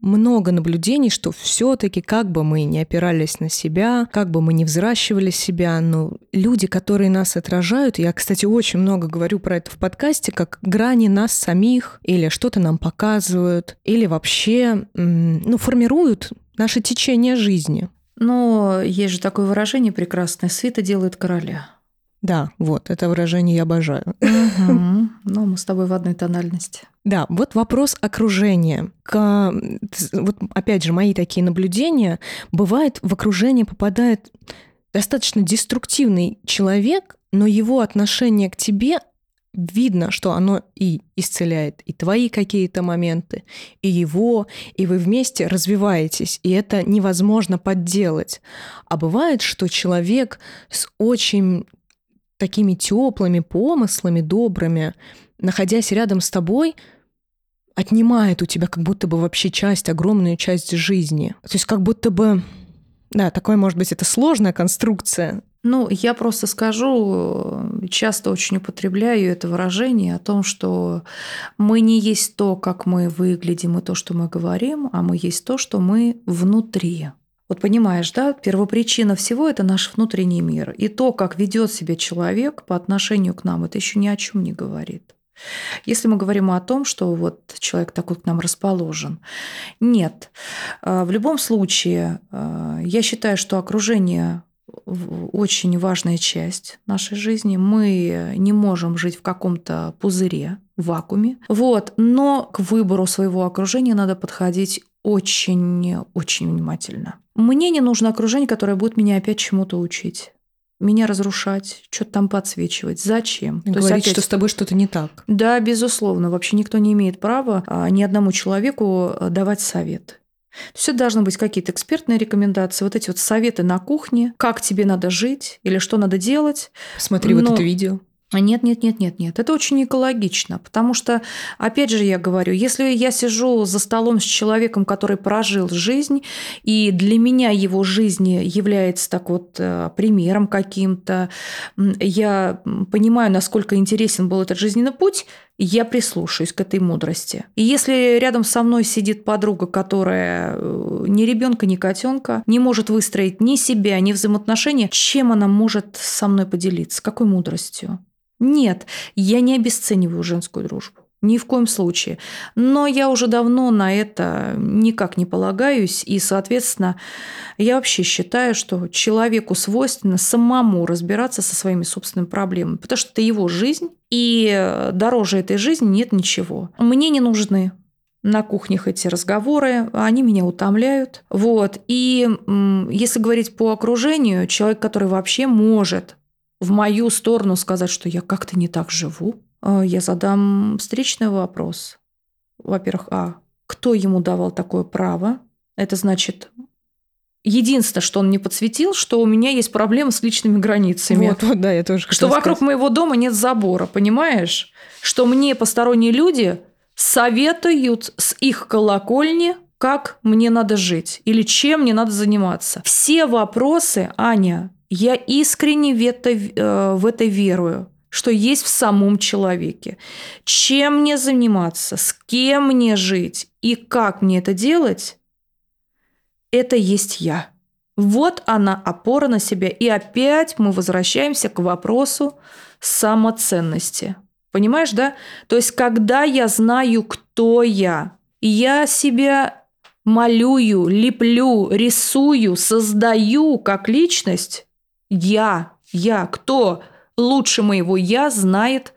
много наблюдений, что все-таки, как бы мы не опирались на себя, как бы мы не взращивали себя, но люди, которые нас отражают, я, кстати, очень много говорю про это в подкасте, как грани нас самих, или что-то нам показывают, или вообще ну, формируют наше течение жизни. Но есть же такое выражение прекрасное «света делает короля». Да, вот, это выражение я обожаю. Угу. Ну, мы с тобой в одной тональности. Да, вот вопрос окружения. К, вот опять же, мои такие наблюдения. Бывает, в окружение попадает достаточно деструктивный человек, но его отношение к тебе видно, что оно и исцеляет и твои какие-то моменты, и его, и вы вместе развиваетесь, и это невозможно подделать. А бывает, что человек с очень такими теплыми помыслами, добрыми, находясь рядом с тобой, отнимает у тебя как будто бы вообще часть, огромную часть жизни. То есть как будто бы, да, такое, может быть, это сложная конструкция, ну, я просто скажу, часто очень употребляю это выражение о том, что мы не есть то, как мы выглядим и то, что мы говорим, а мы есть то, что мы внутри. Вот понимаешь, да, первопричина всего – это наш внутренний мир. И то, как ведет себя человек по отношению к нам, это еще ни о чем не говорит. Если мы говорим о том, что вот человек так вот к нам расположен, нет. А, в любом случае, а, я считаю, что окружение очень важная часть нашей жизни. Мы не можем жить в каком-то пузыре, в вакууме. Вот. Но к выбору своего окружения надо подходить очень-очень внимательно. Мне не нужно окружение, которое будет меня опять чему-то учить меня разрушать, что-то там подсвечивать. Зачем? И То говорить, есть, опять... что с тобой что-то не так. Да, безусловно. Вообще никто не имеет права а, ни одному человеку а, давать совет. Все должны быть какие-то экспертные рекомендации, вот эти вот советы на кухне, как тебе надо жить или что надо делать. Смотри Но... вот это видео. Нет, нет, нет, нет, нет. Это очень экологично, потому что, опять же, я говорю, если я сижу за столом с человеком, который прожил жизнь, и для меня его жизнь является так вот э, примером каким-то, я понимаю, насколько интересен был этот жизненный путь, я прислушаюсь к этой мудрости. И если рядом со мной сидит подруга, которая э, ни ребенка, ни котенка, не может выстроить ни себя, ни взаимоотношения, чем она может со мной поделиться? Какой мудростью? Нет, я не обесцениваю женскую дружбу. Ни в коем случае. Но я уже давно на это никак не полагаюсь, и, соответственно, я вообще считаю, что человеку свойственно самому разбираться со своими собственными проблемами, потому что это его жизнь, и дороже этой жизни нет ничего. Мне не нужны на кухнях эти разговоры, они меня утомляют. Вот. И если говорить по окружению, человек, который вообще может в мою сторону сказать, что я как-то не так живу, а, я задам встречный вопрос. Во-первых, а кто ему давал такое право? Это значит, единственное, что он не подсветил, что у меня есть проблемы с личными границами. Вот, вот, да, я тоже Что вокруг сказать. моего дома нет забора, понимаешь? Что мне посторонние люди советуют с их колокольни, как мне надо жить или чем мне надо заниматься. Все вопросы, Аня, я искренне в это, э, в это верую что есть в самом человеке. Чем мне заниматься, с кем мне жить и как мне это делать, это есть я. Вот она опора на себя. И опять мы возвращаемся к вопросу самоценности. Понимаешь, да? То есть, когда я знаю, кто я, я себя малюю, леплю, рисую, создаю как личность, я, я, кто лучше моего я знает,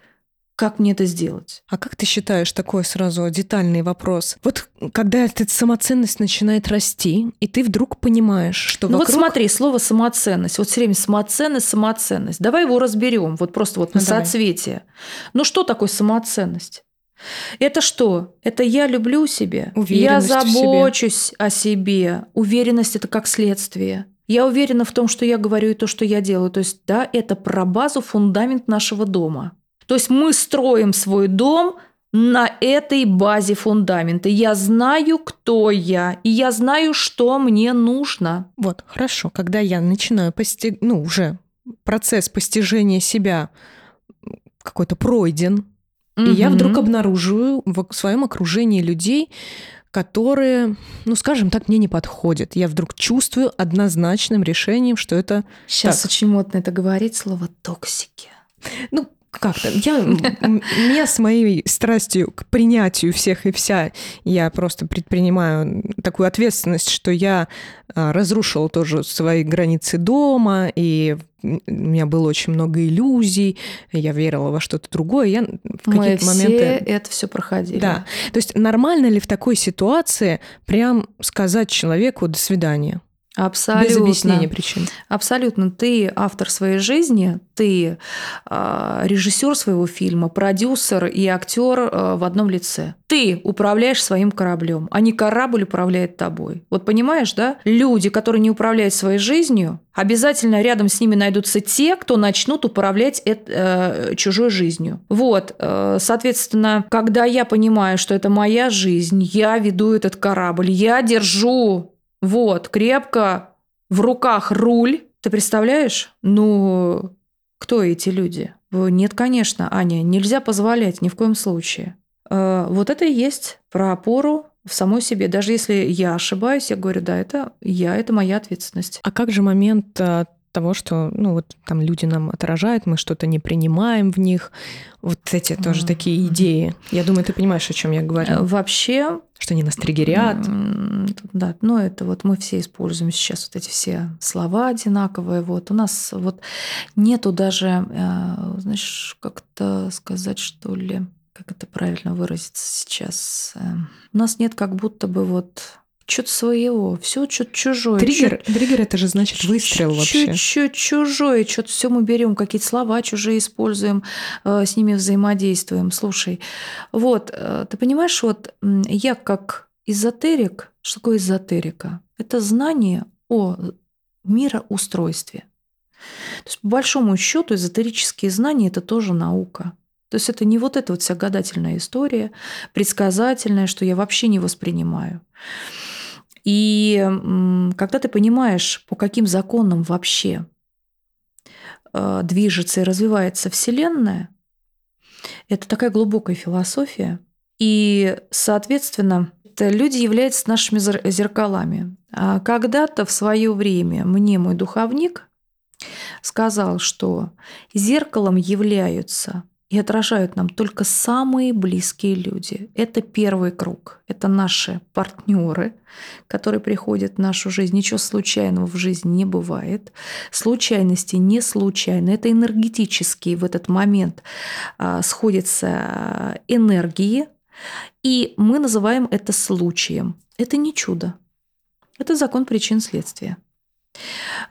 как мне это сделать. А как ты считаешь, такой сразу детальный вопрос? Вот когда эта самоценность начинает расти, и ты вдруг понимаешь, что ну вокруг... вот смотри, слово самоценность. Вот все время самоценность, самоценность. Давай его разберем, вот просто вот на ну, соцветие. Ну что такое самоценность? Это что? Это я люблю себя, я забочусь себе. о себе. Уверенность это как следствие. Я уверена в том, что я говорю и то, что я делаю. То есть, да, это про базу, фундамент нашего дома. То есть мы строим свой дом на этой базе фундамента. Я знаю, кто я, и я знаю, что мне нужно. Вот, хорошо. Когда я начинаю постиг... ну, уже процесс постижения себя какой-то пройден, угу. и я вдруг обнаруживаю в своем окружении людей, которые, ну, скажем так, мне не подходят. Я вдруг чувствую однозначным решением, что это... Сейчас так. очень модно это говорить, слово «токсики». Ну, как-то. Я, меня с моей страстью к принятию всех и вся, я просто предпринимаю такую ответственность, что я а, разрушила тоже свои границы дома, и у меня было очень много иллюзий, я верила во что-то другое. Я в какие-то моменты... это все проходили. Да. То есть нормально ли в такой ситуации прям сказать человеку «до свидания»? Абсолютно. Без объяснения причин. Абсолютно. Ты автор своей жизни, ты а, режиссер своего фильма, продюсер и актер э, в одном лице. Ты управляешь своим кораблем, а не корабль управляет тобой. Вот понимаешь, да? Люди, которые не управляют своей жизнью, обязательно рядом с ними найдутся те, кто начнут управлять э, чужой жизнью. Вот, э, соответственно, когда я понимаю, что это моя жизнь, я веду этот корабль, я держу вот, крепко в руках руль. Ты представляешь? Ну, кто эти люди? Нет, конечно, Аня, нельзя позволять ни в коем случае. Э, вот это и есть про опору в самой себе. Даже если я ошибаюсь, я говорю, да, это я, это моя ответственность. А как же момент э, того, что, ну, вот там люди нам отражают, мы что-то не принимаем в них. Вот эти mm-hmm. тоже такие идеи. Я думаю, ты понимаешь, о чем я говорю. Э, вообще... Что они нас триггерят. Да, ну это вот мы все используем сейчас вот эти все слова одинаковые. Вот у нас вот нету даже, э, знаешь, как-то сказать, что ли, как это правильно выразиться сейчас. Э, у нас нет как будто бы вот что-то своего, все что-то чужое. Триггер, чё, триггер это же значит выстрел вообще. Что-то чужое, что-то все мы берем, какие-то слова чужие используем, э, с ними взаимодействуем. Слушай, вот, э, ты понимаешь, вот я как эзотерик, что такое эзотерика? Это знание о мироустройстве. То есть, по большому счету, эзотерические знания это тоже наука. То есть это не вот эта вот вся гадательная история, предсказательная, что я вообще не воспринимаю. И когда ты понимаешь, по каким законам вообще э, движется и развивается Вселенная, это такая глубокая философия. И, соответственно, люди являются нашими зеркалами. А когда-то в свое время мне мой духовник сказал, что зеркалом являются и отражают нам только самые близкие люди. Это первый круг. Это наши партнеры, которые приходят в нашу жизнь. Ничего случайного в жизни не бывает. Случайности не случайны. Это энергетические в этот момент а, сходятся энергии, и мы называем это случаем. Это не чудо. Это закон причин следствия.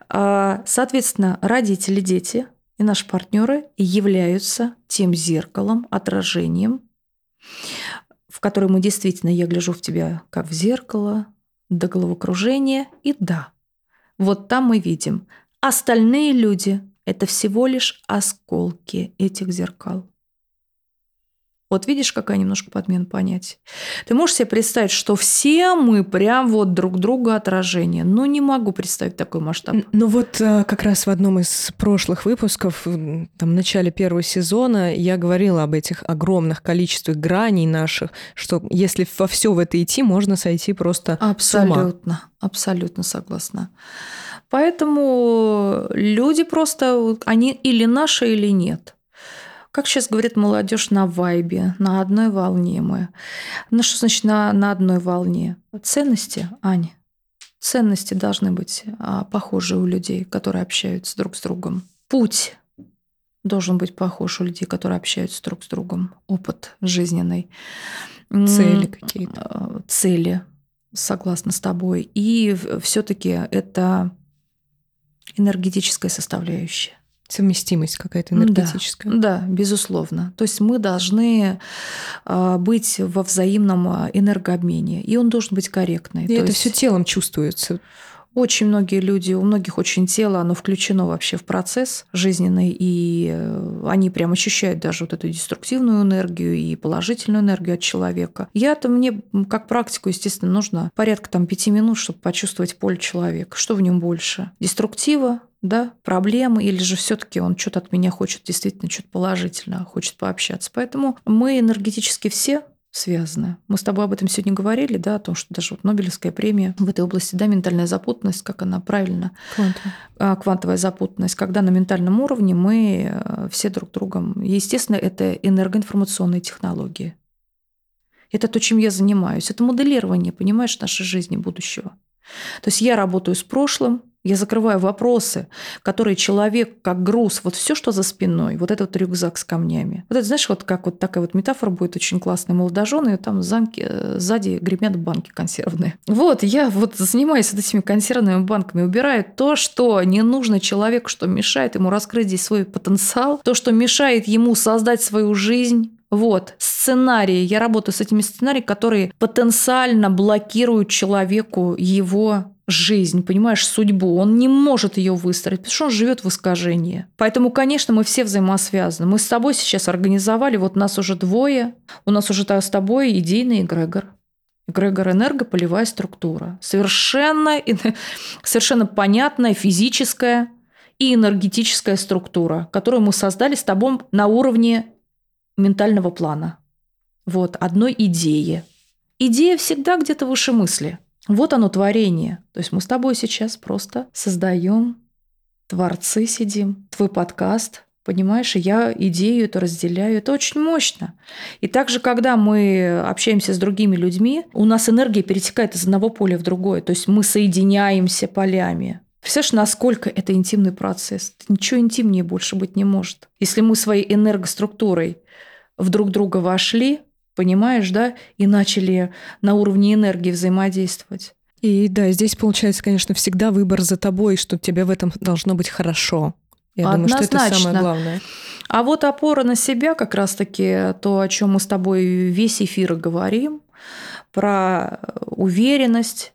А, соответственно, родители, дети – и наши партнеры являются тем зеркалом, отражением, в которое мы действительно, я гляжу в тебя как в зеркало, до головокружения, и да, вот там мы видим. Остальные люди – это всего лишь осколки этих зеркал. Вот видишь, какая немножко подмена понятий. Ты можешь себе представить, что все мы прям вот друг друга отражение. Ну, не могу представить такой масштаб. Ну вот э, как раз в одном из прошлых выпусков, там, в начале первого сезона, я говорила об этих огромных количествах граней наших, что если во все в это идти, можно сойти просто Абсолютно, абсолютно согласна. Поэтому люди просто, они или наши, или нет. Как сейчас говорит молодежь на вайбе, на одной волне мы. Ну что значит на, на одной волне? Ценности, Аня. Ценности должны быть а, похожи у людей, которые общаются друг с другом. Путь должен быть похож у людей, которые общаются друг с другом. Опыт жизненный. Цели какие-то. А, цели, согласна с тобой. И все-таки это энергетическая составляющая. Совместимость какая-то энергетическая. Да, да, безусловно. То есть мы должны а, быть во взаимном а, энергообмене, и он должен быть корректный. И То это есть... все телом чувствуется. Очень многие люди, у многих очень тело, оно включено вообще в процесс жизненный, и э, они прям ощущают даже вот эту деструктивную энергию и положительную энергию от человека. Я-то мне, как практику, естественно, нужно порядка там пяти минут, чтобы почувствовать поле человека. Что в нем больше? Деструктива, да, проблемы, или же все-таки он что-то от меня хочет действительно что-то положительное, хочет пообщаться. Поэтому мы энергетически все связаны. Мы с тобой об этом сегодня говорили, да, о том, что даже вот Нобелевская премия в этой области, да, ментальная запутанность, как она правильно, Квантовая, а, квантовая запутанность, когда на ментальном уровне мы э, все друг другом, естественно, это энергоинформационные технологии. Это то, чем я занимаюсь. Это моделирование, понимаешь, нашей жизни будущего. То есть я работаю с прошлым, Я закрываю вопросы, которые человек как груз, вот все, что за спиной, вот этот рюкзак с камнями. Вот это, знаешь, вот как вот такая вот метафора будет очень классная. Молодожены, там замки, э, сзади гремят банки консервные. Вот, я вот занимаюсь этими консервными банками, убираю то, что не нужно человеку, что мешает ему раскрыть здесь свой потенциал, то, что мешает ему создать свою жизнь, вот, сценарии. Я работаю с этими сценариями, которые потенциально блокируют человеку его жизнь, понимаешь, судьбу. Он не может ее выстроить, потому что он живет в искажении. Поэтому, конечно, мы все взаимосвязаны. Мы с тобой сейчас организовали, вот нас уже двое, у нас уже с тобой идейный эгрегор. Эгрегор энергополевая структура. Совершенно, совершенно понятная физическая и энергетическая структура, которую мы создали с тобой на уровне ментального плана. Вот, одной идеи. Идея всегда где-то выше мысли. Вот оно творение. То есть мы с тобой сейчас просто создаем, творцы сидим, твой подкаст, понимаешь, и я идею эту разделяю. Это очень мощно. И также, когда мы общаемся с другими людьми, у нас энергия перетекает из одного поля в другое. То есть мы соединяемся полями. Представляешь, насколько это интимный процесс? Ничего интимнее больше быть не может. Если мы своей энергоструктурой в друг друга вошли, понимаешь, да, и начали на уровне энергии взаимодействовать. И да, здесь получается, конечно, всегда выбор за тобой, что тебе в этом должно быть хорошо. Я Однозначно. думаю, что это самое главное. А вот опора на себя, как раз-таки то, о чем мы с тобой весь эфир говорим, про уверенность,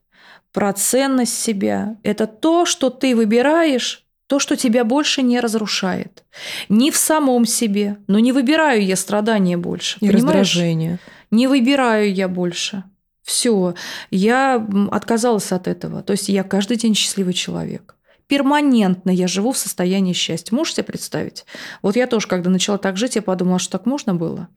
про ценность себя. Это то, что ты выбираешь то, что тебя больше не разрушает. Не в самом себе. Но не выбираю я страдания больше. И понимаешь? раздражение. Не выбираю я больше. Все. Я отказалась от этого. То есть я каждый день счастливый человек перманентно я живу в состоянии счастья. Можешь себе представить? Вот я тоже, когда начала так жить, я подумала, что так можно было.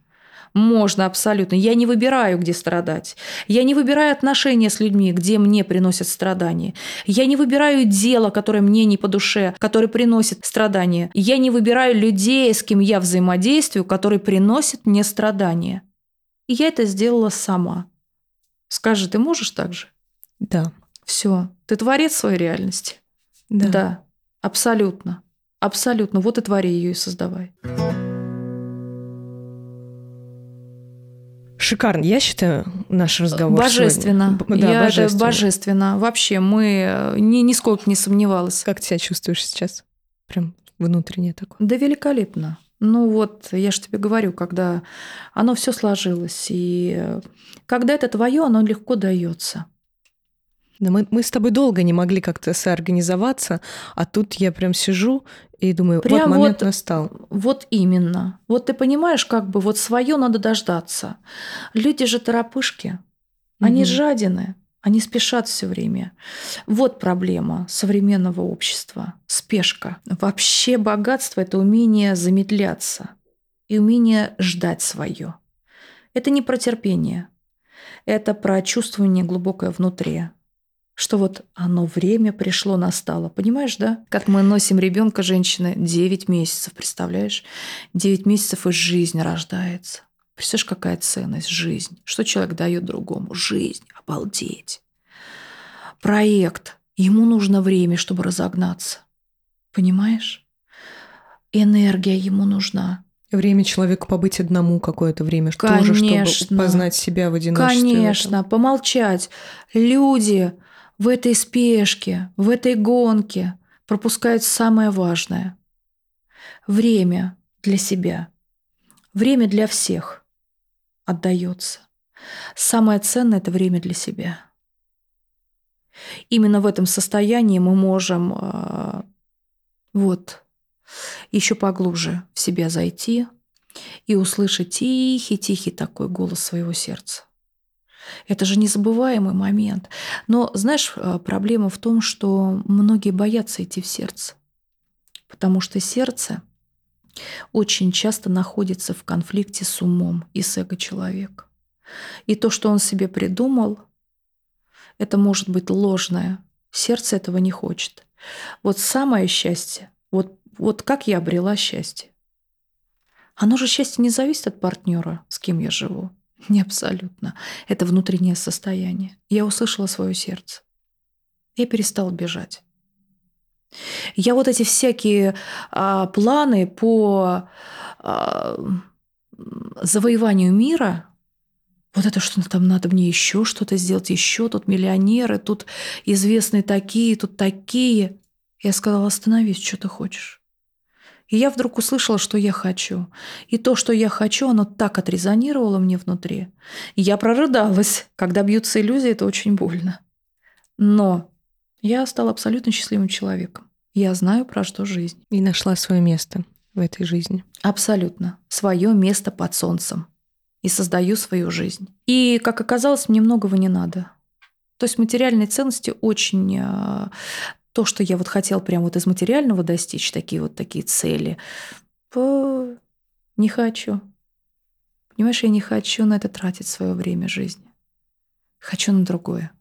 Можно абсолютно. Я не выбираю, где страдать. Я не выбираю отношения с людьми, где мне приносят страдания. Я не выбираю дело, которое мне не по душе, которое приносит страдания. Я не выбираю людей, с кем я взаимодействую, которые приносят мне страдания. И я это сделала сама. Скажи, ты можешь так же? Да. Все. Ты творец своей реальности. Да. Да. Абсолютно. Абсолютно. Вот и твори ее и создавай. Шикарно. Я считаю наш разговор Божественно. Сегодня... Да, Я божественно. божественно. Вообще, мы э, ни, нисколько не сомневалась. Как ты себя чувствуешь сейчас? Прям внутреннее такое. Да великолепно. Ну вот, я же тебе говорю, когда оно все сложилось, и э, когда это твое, оно легко дается. Да мы, мы с тобой долго не могли как-то соорганизоваться, а тут я прям сижу и думаю, прям вот момент вот, настал. Вот именно. Вот ты понимаешь, как бы вот свое надо дождаться. Люди же торопышки, они угу. жадины, они спешат все время. Вот проблема современного общества. Спешка. Вообще богатство – это умение замедляться и умение ждать свое. Это не про терпение. Это про чувствование глубокое внутри что вот оно время пришло, настало. Понимаешь, да? Как мы носим ребенка, женщины, 9 месяцев, представляешь? 9 месяцев и жизнь рождается. Представляешь, какая ценность жизнь? Что человек дает другому? Жизнь. Обалдеть. Проект. Ему нужно время, чтобы разогнаться. Понимаешь? Энергия ему нужна. Время человеку побыть одному какое-то время, Конечно. тоже, чтобы познать себя в одиночестве. Конечно, в помолчать. Люди, в этой спешке, в этой гонке пропускают самое важное. Время для себя. Время для всех отдается. Самое ценное – это время для себя. Именно в этом состоянии мы можем э, вот еще поглубже в себя зайти и услышать тихий-тихий такой голос своего сердца. Это же незабываемый момент. Но, знаешь, э, проблема в том, что многие боятся идти в сердце. Потому что сердце очень часто находится в конфликте с умом и с эго человека. И то, что он себе придумал, это может быть ложное. Сердце этого не хочет. Вот самое счастье, вот, вот как я обрела счастье. Оно же счастье не зависит от партнера, с кем я живу. Не абсолютно. Это внутреннее состояние. Я услышала свое сердце. Я перестала бежать. Я вот эти всякие а, планы по а, завоеванию мира, вот это что там надо мне еще что-то сделать, еще тут миллионеры, тут известные такие, тут такие. Я сказала, остановись, что ты хочешь. И я вдруг услышала, что я хочу. И то, что я хочу, оно так отрезонировало мне внутри. И я прорыдалась. Когда бьются иллюзии, это очень больно. Но я стала абсолютно счастливым человеком. Я знаю, про что жизнь. И нашла свое место в этой жизни. Абсолютно. Свое место под солнцем. И создаю свою жизнь. И, как оказалось, мне многого не надо. То есть материальные ценности очень а, то, что я вот хотел прям вот из материального достичь, такие вот такие цели, не хочу. Понимаешь, я не хочу на это тратить свое время жизни. Хочу на другое.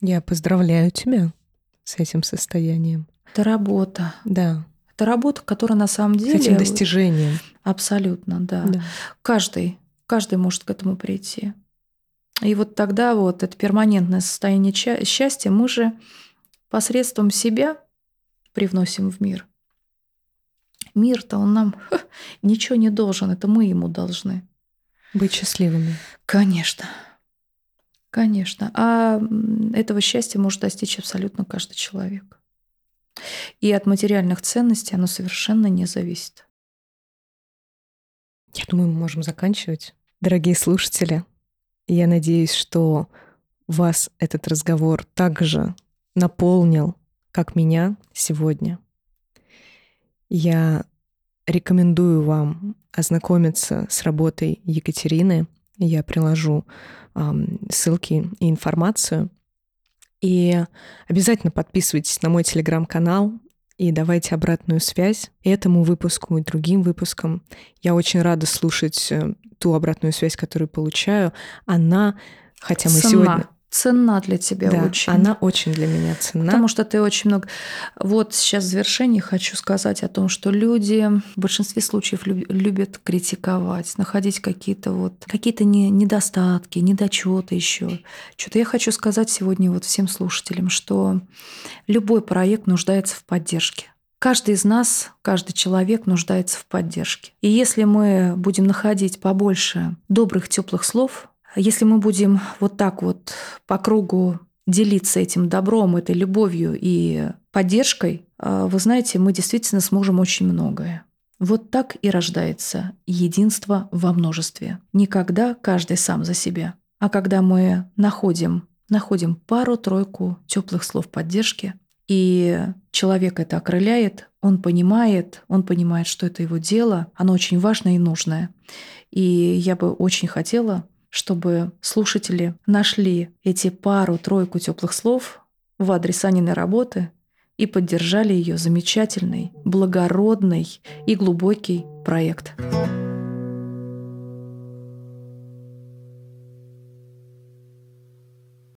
Я поздравляю тебя с этим состоянием. Это работа. Да. Это работа, которая на самом деле... С этим достижением. Абсолютно, да. да. Каждый, каждый может к этому прийти. И вот тогда вот это перманентное состояние счастья мы же посредством себя привносим в мир. Мир-то он нам ха, ничего не должен, это мы ему должны. Быть счастливыми. Конечно. Конечно. А этого счастья может достичь абсолютно каждый человек. И от материальных ценностей оно совершенно не зависит. Я думаю, мы можем заканчивать. Дорогие слушатели, я надеюсь, что вас этот разговор также наполнил, как меня сегодня. Я рекомендую вам ознакомиться с работой Екатерины. Я приложу эм, ссылки и информацию. И обязательно подписывайтесь на мой телеграм-канал и давайте обратную связь этому выпуску и другим выпускам. Я очень рада слушать э, ту обратную связь, которую получаю. Она, хотя мы Сама. сегодня ценна для тебя да, очень. Она очень для меня ценна. Потому что ты очень много... Вот сейчас в завершении хочу сказать о том, что люди в большинстве случаев любят критиковать, находить какие-то вот какие-то не, недостатки, недочеты еще. Что-то я хочу сказать сегодня вот всем слушателям, что любой проект нуждается в поддержке. Каждый из нас, каждый человек нуждается в поддержке. И если мы будем находить побольше добрых, теплых слов если мы будем вот так вот по кругу делиться этим добром, этой любовью и поддержкой, а, вы знаете, мы действительно сможем очень многое. Вот так и рождается единство во множестве. Никогда каждый сам за себя, а когда мы находим, находим пару-тройку теплых слов поддержки, и человек это окрыляет, он понимает, он понимает, что это его дело, оно очень важное и нужное. И я бы очень хотела, чтобы слушатели нашли эти пару-тройку теплых слов в адрес Аниной работы и поддержали ее замечательный, благородный и глубокий проект.